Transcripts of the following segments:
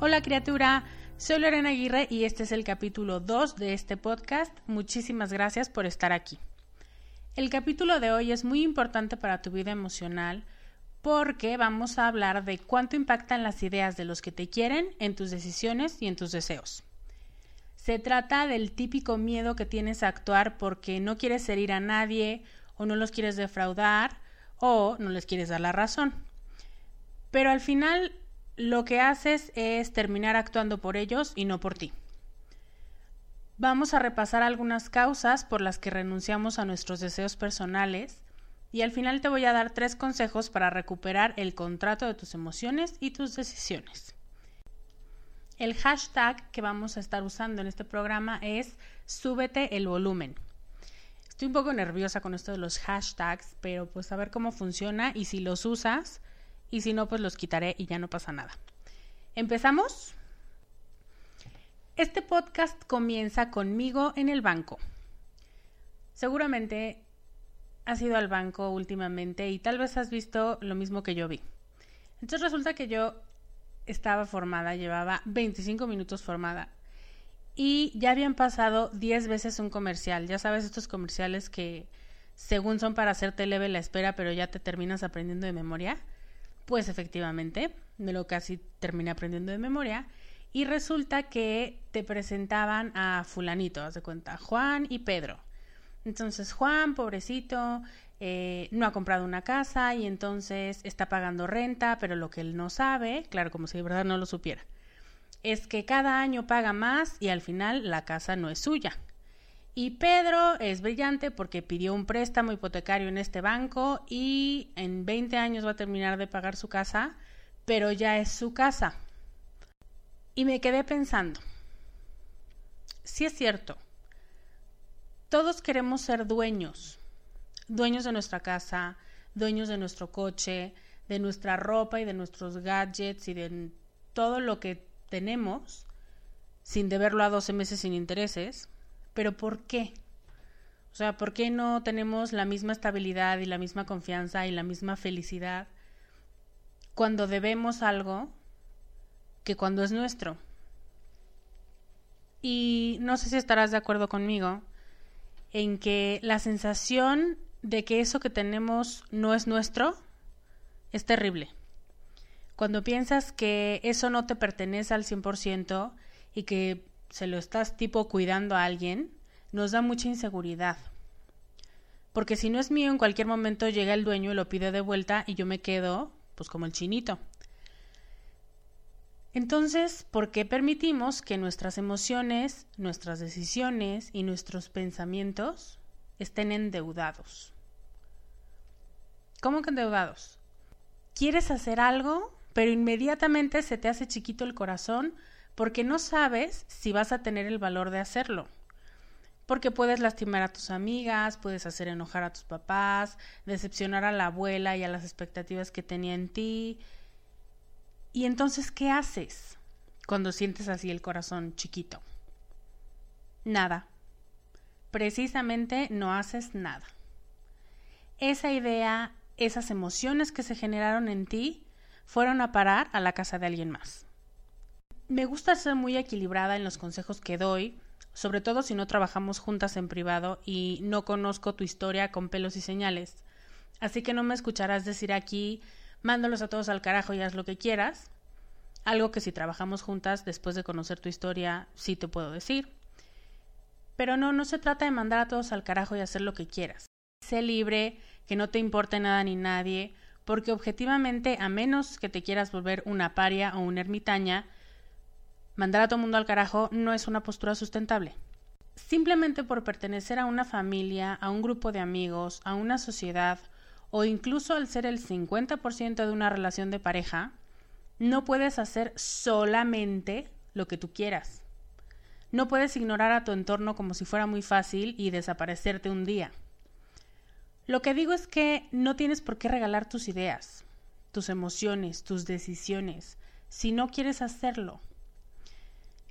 Hola criatura, soy Lorena Aguirre y este es el capítulo 2 de este podcast. Muchísimas gracias por estar aquí. El capítulo de hoy es muy importante para tu vida emocional porque vamos a hablar de cuánto impactan las ideas de los que te quieren en tus decisiones y en tus deseos. Se trata del típico miedo que tienes a actuar porque no quieres herir a nadie o no los quieres defraudar o no les quieres dar la razón. Pero al final lo que haces es terminar actuando por ellos y no por ti. Vamos a repasar algunas causas por las que renunciamos a nuestros deseos personales y al final te voy a dar tres consejos para recuperar el contrato de tus emociones y tus decisiones. El hashtag que vamos a estar usando en este programa es súbete el volumen. Estoy un poco nerviosa con esto de los hashtags, pero pues a ver cómo funciona y si los usas y si no pues los quitaré y ya no pasa nada. ¿Empezamos? Este podcast comienza conmigo en el banco. Seguramente has ido al banco últimamente y tal vez has visto lo mismo que yo vi. Entonces resulta que yo estaba formada, llevaba 25 minutos formada y ya habían pasado 10 veces un comercial. Ya sabes, estos comerciales que según son para hacerte leve la espera, pero ya te terminas aprendiendo de memoria. Pues efectivamente, me lo casi terminé aprendiendo de memoria. Y resulta que te presentaban a fulanito, haz de cuenta, Juan y Pedro. Entonces Juan, pobrecito, eh, no ha comprado una casa y entonces está pagando renta, pero lo que él no sabe, claro, como si de verdad no lo supiera, es que cada año paga más y al final la casa no es suya. Y Pedro es brillante porque pidió un préstamo hipotecario en este banco y en 20 años va a terminar de pagar su casa, pero ya es su casa. Y me quedé pensando, si es cierto, todos queremos ser dueños, dueños de nuestra casa, dueños de nuestro coche, de nuestra ropa y de nuestros gadgets y de todo lo que tenemos, sin deberlo a 12 meses sin intereses. Pero ¿por qué? O sea, ¿por qué no tenemos la misma estabilidad y la misma confianza y la misma felicidad cuando debemos algo que cuando es nuestro? Y no sé si estarás de acuerdo conmigo en que la sensación de que eso que tenemos no es nuestro es terrible. Cuando piensas que eso no te pertenece al 100% y que se lo estás tipo cuidando a alguien, nos da mucha inseguridad. Porque si no es mío, en cualquier momento llega el dueño y lo pide de vuelta y yo me quedo, pues como el chinito. Entonces, ¿por qué permitimos que nuestras emociones, nuestras decisiones y nuestros pensamientos estén endeudados? ¿Cómo que endeudados? Quieres hacer algo, pero inmediatamente se te hace chiquito el corazón porque no sabes si vas a tener el valor de hacerlo. Porque puedes lastimar a tus amigas, puedes hacer enojar a tus papás, decepcionar a la abuela y a las expectativas que tenía en ti, y entonces, ¿qué haces cuando sientes así el corazón chiquito? Nada. Precisamente no haces nada. Esa idea, esas emociones que se generaron en ti, fueron a parar a la casa de alguien más. Me gusta ser muy equilibrada en los consejos que doy, sobre todo si no trabajamos juntas en privado y no conozco tu historia con pelos y señales. Así que no me escucharás decir aquí mándalos a todos al carajo y haz lo que quieras. Algo que si trabajamos juntas, después de conocer tu historia, sí te puedo decir. Pero no, no se trata de mandar a todos al carajo y hacer lo que quieras. Sé libre, que no te importe nada ni nadie, porque objetivamente, a menos que te quieras volver una paria o una ermitaña, mandar a todo mundo al carajo no es una postura sustentable. Simplemente por pertenecer a una familia, a un grupo de amigos, a una sociedad o incluso al ser el 50% de una relación de pareja, no puedes hacer solamente lo que tú quieras. No puedes ignorar a tu entorno como si fuera muy fácil y desaparecerte un día. Lo que digo es que no tienes por qué regalar tus ideas, tus emociones, tus decisiones, si no quieres hacerlo.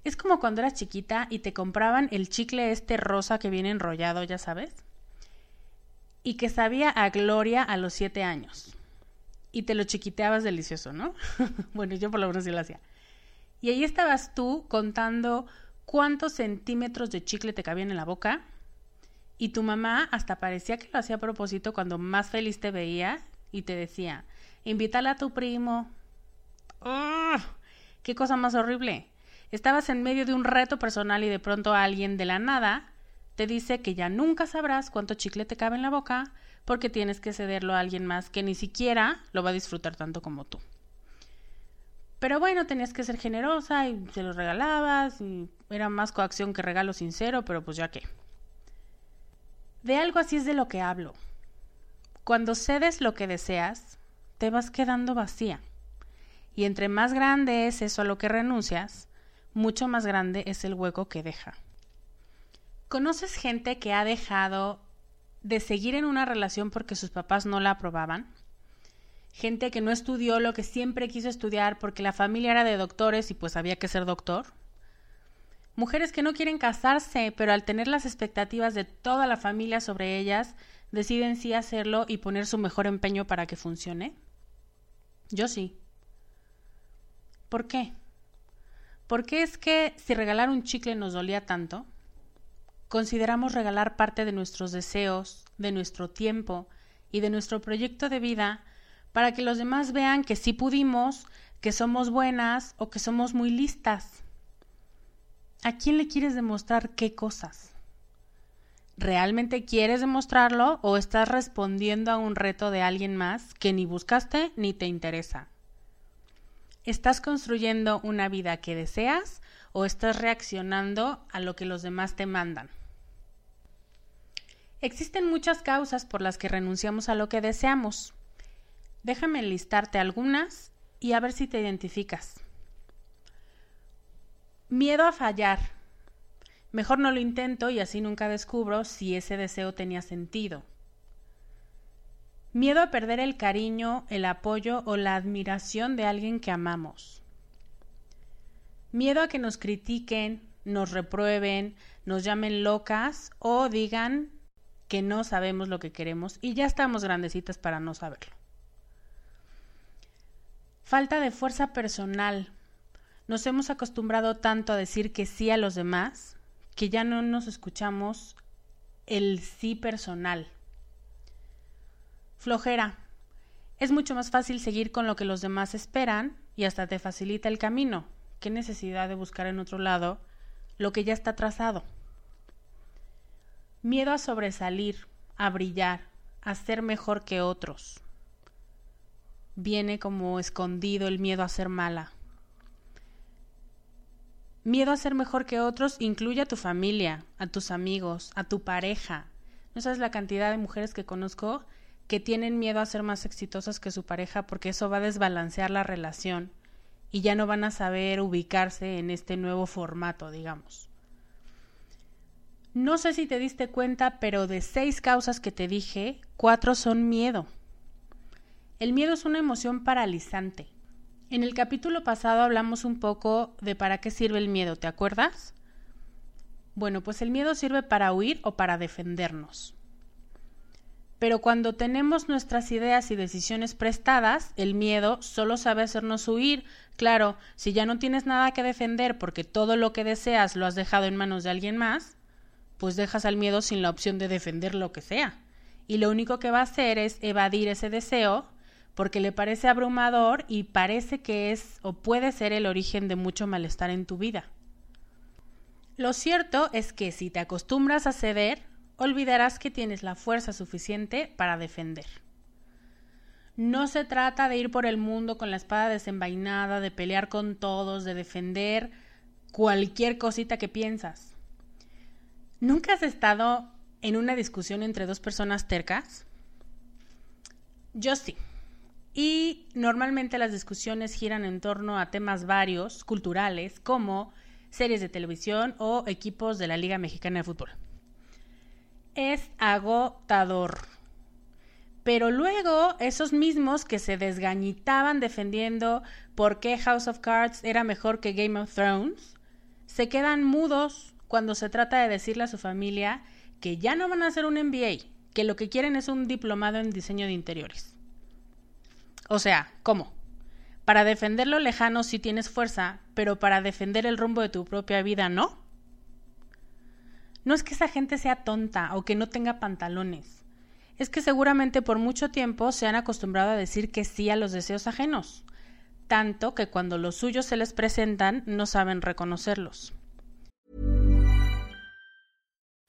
Es como cuando eras chiquita y te compraban el chicle este rosa que viene enrollado, ya sabes y que sabía a gloria a los siete años. Y te lo chiquiteabas delicioso, ¿no? bueno, yo por lo menos sí lo hacía. Y ahí estabas tú contando cuántos centímetros de chicle te cabían en la boca. Y tu mamá hasta parecía que lo hacía a propósito cuando más feliz te veía y te decía, invítala a tu primo. ¡Oh! ¡Qué cosa más horrible! Estabas en medio de un reto personal y de pronto alguien de la nada te dice que ya nunca sabrás cuánto chicle te cabe en la boca porque tienes que cederlo a alguien más que ni siquiera lo va a disfrutar tanto como tú. Pero bueno, tenías que ser generosa y se lo regalabas y era más coacción que regalo sincero, pero pues ya qué. De algo así es de lo que hablo. Cuando cedes lo que deseas, te vas quedando vacía. Y entre más grande es eso a lo que renuncias, mucho más grande es el hueco que deja. ¿Conoces gente que ha dejado de seguir en una relación porque sus papás no la aprobaban? Gente que no estudió lo que siempre quiso estudiar porque la familia era de doctores y pues había que ser doctor. Mujeres que no quieren casarse, pero al tener las expectativas de toda la familia sobre ellas, deciden sí hacerlo y poner su mejor empeño para que funcione. Yo sí. ¿Por qué? ¿Por qué es que si regalar un chicle nos dolía tanto, consideramos regalar parte de nuestros deseos, de nuestro tiempo y de nuestro proyecto de vida para que los demás vean que sí pudimos, que somos buenas o que somos muy listas. ¿A quién le quieres demostrar qué cosas? ¿Realmente quieres demostrarlo o estás respondiendo a un reto de alguien más que ni buscaste ni te interesa? ¿Estás construyendo una vida que deseas o estás reaccionando a lo que los demás te mandan? Existen muchas causas por las que renunciamos a lo que deseamos. Déjame listarte algunas y a ver si te identificas. Miedo a fallar. Mejor no lo intento y así nunca descubro si ese deseo tenía sentido. Miedo a perder el cariño, el apoyo o la admiración de alguien que amamos. Miedo a que nos critiquen, nos reprueben, nos llamen locas o digan que no sabemos lo que queremos y ya estamos grandecitas para no saberlo. Falta de fuerza personal. Nos hemos acostumbrado tanto a decir que sí a los demás que ya no nos escuchamos el sí personal. Flojera. Es mucho más fácil seguir con lo que los demás esperan y hasta te facilita el camino. ¿Qué necesidad de buscar en otro lado lo que ya está trazado? Miedo a sobresalir, a brillar, a ser mejor que otros. Viene como escondido el miedo a ser mala. Miedo a ser mejor que otros incluye a tu familia, a tus amigos, a tu pareja. No sabes la cantidad de mujeres que conozco que tienen miedo a ser más exitosas que su pareja porque eso va a desbalancear la relación y ya no van a saber ubicarse en este nuevo formato, digamos. No sé si te diste cuenta, pero de seis causas que te dije, cuatro son miedo. El miedo es una emoción paralizante. En el capítulo pasado hablamos un poco de para qué sirve el miedo, ¿te acuerdas? Bueno, pues el miedo sirve para huir o para defendernos. Pero cuando tenemos nuestras ideas y decisiones prestadas, el miedo solo sabe hacernos huir. Claro, si ya no tienes nada que defender porque todo lo que deseas lo has dejado en manos de alguien más, pues dejas al miedo sin la opción de defender lo que sea. Y lo único que va a hacer es evadir ese deseo porque le parece abrumador y parece que es o puede ser el origen de mucho malestar en tu vida. Lo cierto es que si te acostumbras a ceder, olvidarás que tienes la fuerza suficiente para defender. No se trata de ir por el mundo con la espada desenvainada, de pelear con todos, de defender cualquier cosita que piensas. ¿Nunca has estado en una discusión entre dos personas tercas? Yo sí. Y normalmente las discusiones giran en torno a temas varios, culturales, como series de televisión o equipos de la Liga Mexicana de Fútbol es agotador. Pero luego esos mismos que se desgañitaban defendiendo por qué House of Cards era mejor que Game of Thrones, se quedan mudos cuando se trata de decirle a su familia que ya no van a hacer un MBA, que lo que quieren es un diplomado en diseño de interiores. O sea, ¿cómo? Para defender lo lejano sí tienes fuerza, pero para defender el rumbo de tu propia vida no. No es que esa gente sea tonta o que no tenga pantalones. Es que seguramente por mucho tiempo se han acostumbrado a decir que sí a los deseos ajenos, tanto que cuando los suyos se les presentan no saben reconocerlos.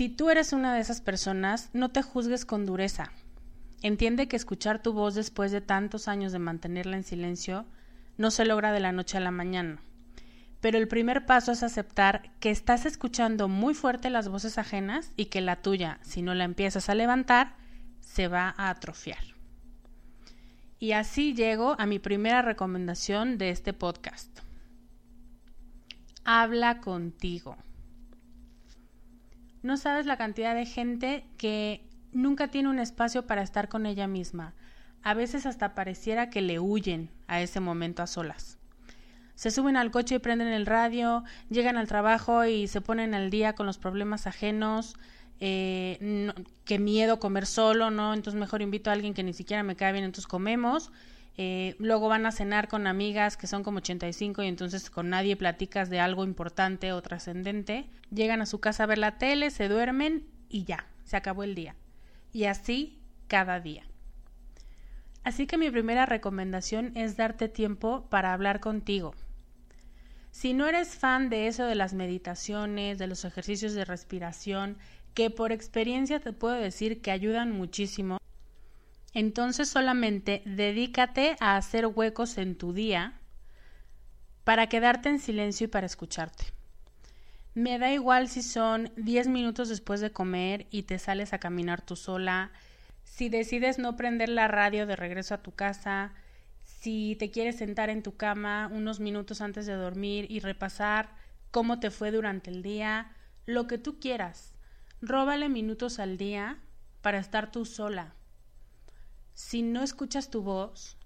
Si tú eres una de esas personas, no te juzgues con dureza. Entiende que escuchar tu voz después de tantos años de mantenerla en silencio no se logra de la noche a la mañana. Pero el primer paso es aceptar que estás escuchando muy fuerte las voces ajenas y que la tuya, si no la empiezas a levantar, se va a atrofiar. Y así llego a mi primera recomendación de este podcast. Habla contigo. No sabes la cantidad de gente que nunca tiene un espacio para estar con ella misma. A veces hasta pareciera que le huyen a ese momento a solas. Se suben al coche y prenden el radio, llegan al trabajo y se ponen al día con los problemas ajenos. Eh, qué miedo comer solo, ¿no? Entonces mejor invito a alguien que ni siquiera me cae bien, entonces comemos. Eh, luego van a cenar con amigas que son como 85 y entonces con nadie platicas de algo importante o trascendente. Llegan a su casa a ver la tele, se duermen y ya, se acabó el día y así cada día. Así que mi primera recomendación es darte tiempo para hablar contigo. Si no eres fan de eso de las meditaciones, de los ejercicios de respiración, que por experiencia te puedo decir que ayudan muchísimo, entonces solamente dedícate a hacer huecos en tu día para quedarte en silencio y para escucharte. Me da igual si son 10 minutos después de comer y te sales a caminar tú sola, si decides no prender la radio de regreso a tu casa, si te quieres sentar en tu cama unos minutos antes de dormir y repasar cómo te fue durante el día, lo que tú quieras. Róbale minutos al día para estar tú sola. Si no escuchas tu voz,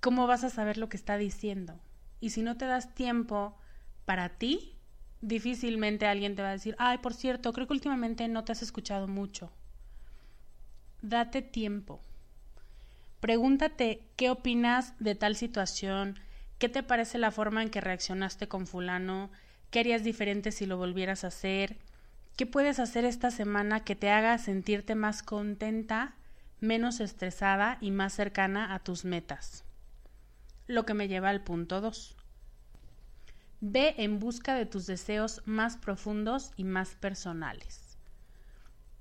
¿cómo vas a saber lo que está diciendo? Y si no te das tiempo para ti, difícilmente alguien te va a decir, ay, por cierto, creo que últimamente no te has escuchado mucho. Date tiempo. Pregúntate qué opinas de tal situación, qué te parece la forma en que reaccionaste con fulano, qué harías diferente si lo volvieras a hacer, qué puedes hacer esta semana que te haga sentirte más contenta, menos estresada y más cercana a tus metas. Lo que me lleva al punto 2. Ve en busca de tus deseos más profundos y más personales.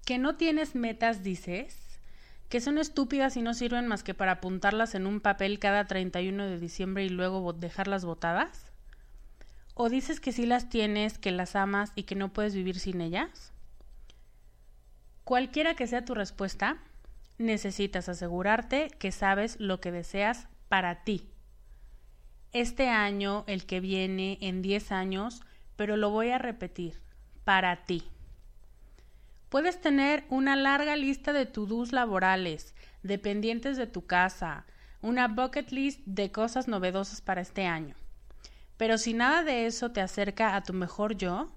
¿Que no tienes metas, dices? ¿Que son estúpidas y no sirven más que para apuntarlas en un papel cada 31 de diciembre y luego dejarlas botadas? ¿O dices que sí las tienes, que las amas y que no puedes vivir sin ellas? Cualquiera que sea tu respuesta, necesitas asegurarte que sabes lo que deseas para ti este año, el que viene, en 10 años, pero lo voy a repetir, para ti. Puedes tener una larga lista de to-dos laborales, dependientes de tu casa, una bucket list de cosas novedosas para este año. Pero si nada de eso te acerca a tu mejor yo,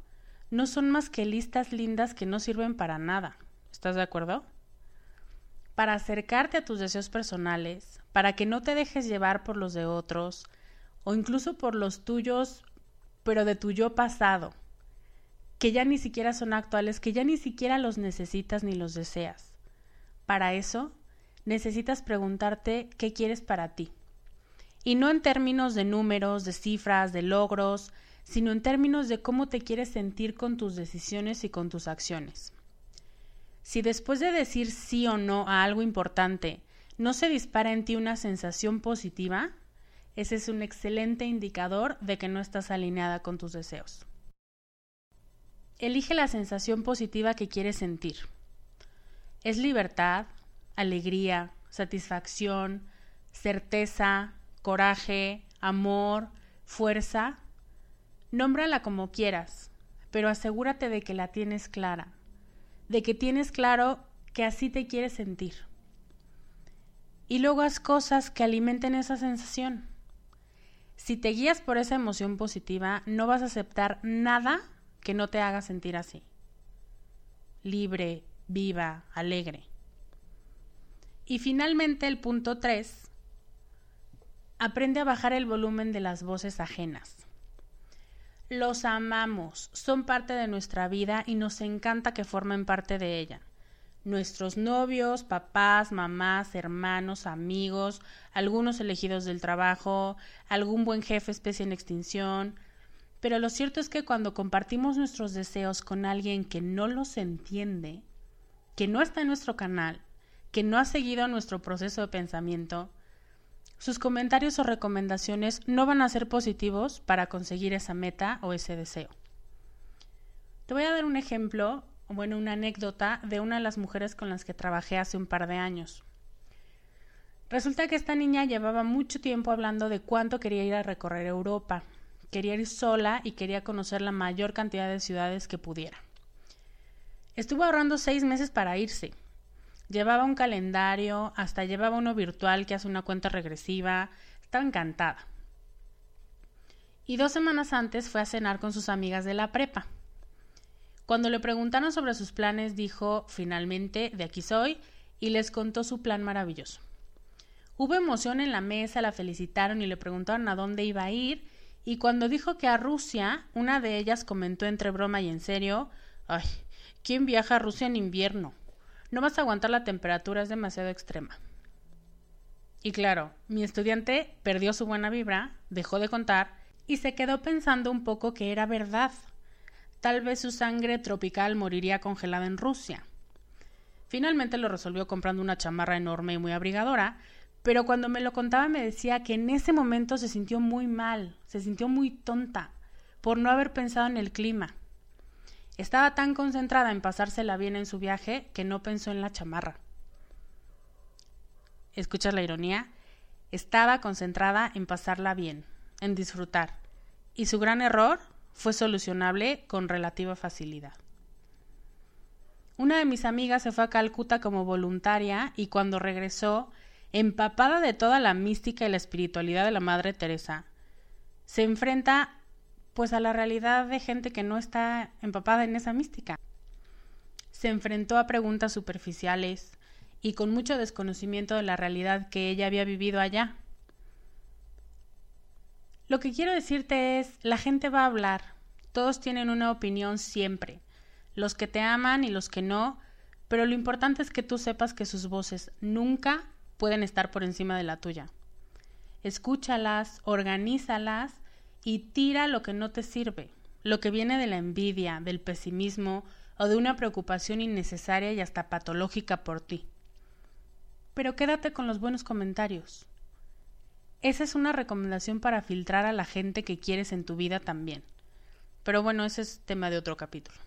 no son más que listas lindas que no sirven para nada. ¿Estás de acuerdo? Para acercarte a tus deseos personales, para que no te dejes llevar por los de otros, o incluso por los tuyos, pero de tu yo pasado, que ya ni siquiera son actuales, que ya ni siquiera los necesitas ni los deseas. Para eso, necesitas preguntarte qué quieres para ti. Y no en términos de números, de cifras, de logros, sino en términos de cómo te quieres sentir con tus decisiones y con tus acciones. Si después de decir sí o no a algo importante no se dispara en ti una sensación positiva, ese es un excelente indicador de que no estás alineada con tus deseos. Elige la sensación positiva que quieres sentir. ¿Es libertad, alegría, satisfacción, certeza, coraje, amor, fuerza? Nómbrala como quieras, pero asegúrate de que la tienes clara, de que tienes claro que así te quieres sentir. Y luego haz cosas que alimenten esa sensación. Si te guías por esa emoción positiva, no vas a aceptar nada que no te haga sentir así. Libre, viva, alegre. Y finalmente el punto 3. Aprende a bajar el volumen de las voces ajenas. Los amamos, son parte de nuestra vida y nos encanta que formen parte de ella nuestros novios, papás, mamás, hermanos, amigos, algunos elegidos del trabajo, algún buen jefe especie en extinción. Pero lo cierto es que cuando compartimos nuestros deseos con alguien que no los entiende, que no está en nuestro canal, que no ha seguido nuestro proceso de pensamiento, sus comentarios o recomendaciones no van a ser positivos para conseguir esa meta o ese deseo. Te voy a dar un ejemplo bueno, una anécdota de una de las mujeres con las que trabajé hace un par de años. Resulta que esta niña llevaba mucho tiempo hablando de cuánto quería ir a recorrer Europa. Quería ir sola y quería conocer la mayor cantidad de ciudades que pudiera. Estuvo ahorrando seis meses para irse. Llevaba un calendario, hasta llevaba uno virtual que hace una cuenta regresiva. Estaba encantada. Y dos semanas antes fue a cenar con sus amigas de la prepa. Cuando le preguntaron sobre sus planes, dijo, finalmente, de aquí soy, y les contó su plan maravilloso. Hubo emoción en la mesa, la felicitaron y le preguntaron a dónde iba a ir, y cuando dijo que a Rusia, una de ellas comentó entre broma y en serio, ay, ¿quién viaja a Rusia en invierno? No vas a aguantar la temperatura, es demasiado extrema. Y claro, mi estudiante perdió su buena vibra, dejó de contar y se quedó pensando un poco que era verdad tal vez su sangre tropical moriría congelada en Rusia. Finalmente lo resolvió comprando una chamarra enorme y muy abrigadora, pero cuando me lo contaba me decía que en ese momento se sintió muy mal, se sintió muy tonta por no haber pensado en el clima. Estaba tan concentrada en pasársela bien en su viaje que no pensó en la chamarra. ¿Escuchas la ironía? Estaba concentrada en pasarla bien, en disfrutar. Y su gran error fue solucionable con relativa facilidad. Una de mis amigas se fue a Calcuta como voluntaria y cuando regresó, empapada de toda la mística y la espiritualidad de la Madre Teresa, se enfrenta pues a la realidad de gente que no está empapada en esa mística. Se enfrentó a preguntas superficiales y con mucho desconocimiento de la realidad que ella había vivido allá. Lo que quiero decirte es, la gente va a hablar, todos tienen una opinión siempre, los que te aman y los que no, pero lo importante es que tú sepas que sus voces nunca pueden estar por encima de la tuya. Escúchalas, organízalas y tira lo que no te sirve, lo que viene de la envidia, del pesimismo o de una preocupación innecesaria y hasta patológica por ti. Pero quédate con los buenos comentarios. Esa es una recomendación para filtrar a la gente que quieres en tu vida también. Pero bueno, ese es tema de otro capítulo.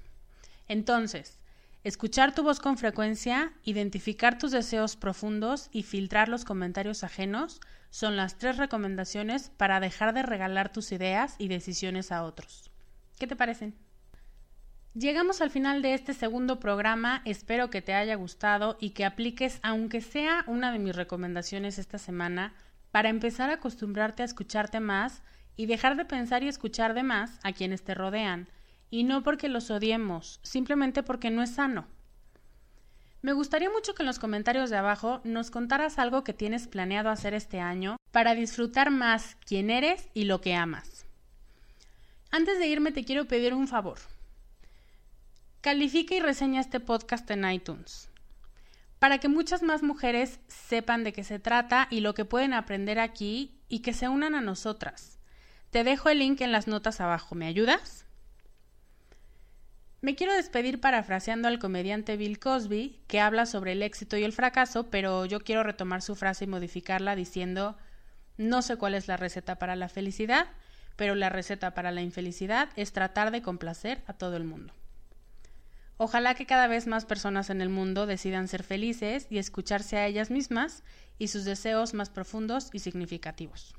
Entonces, escuchar tu voz con frecuencia, identificar tus deseos profundos y filtrar los comentarios ajenos son las tres recomendaciones para dejar de regalar tus ideas y decisiones a otros. ¿Qué te parecen? Llegamos al final de este segundo programa, espero que te haya gustado y que apliques aunque sea una de mis recomendaciones esta semana para empezar a acostumbrarte a escucharte más y dejar de pensar y escuchar de más a quienes te rodean y no porque los odiemos, simplemente porque no es sano. Me gustaría mucho que en los comentarios de abajo nos contaras algo que tienes planeado hacer este año para disfrutar más quién eres y lo que amas. Antes de irme te quiero pedir un favor. Califica y reseña este podcast en iTunes para que muchas más mujeres sepan de qué se trata y lo que pueden aprender aquí y que se unan a nosotras. Te dejo el link en las notas abajo. ¿Me ayudas? Me quiero despedir parafraseando al comediante Bill Cosby, que habla sobre el éxito y el fracaso, pero yo quiero retomar su frase y modificarla diciendo no sé cuál es la receta para la felicidad, pero la receta para la infelicidad es tratar de complacer a todo el mundo. Ojalá que cada vez más personas en el mundo decidan ser felices y escucharse a ellas mismas y sus deseos más profundos y significativos.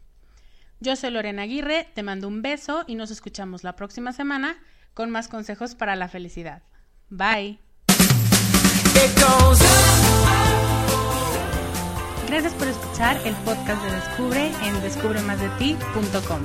Yo soy Lorena Aguirre, te mando un beso y nos escuchamos la próxima semana con más consejos para la felicidad. Bye. Gracias por escuchar el podcast de Descubre en descubremasdeti.com.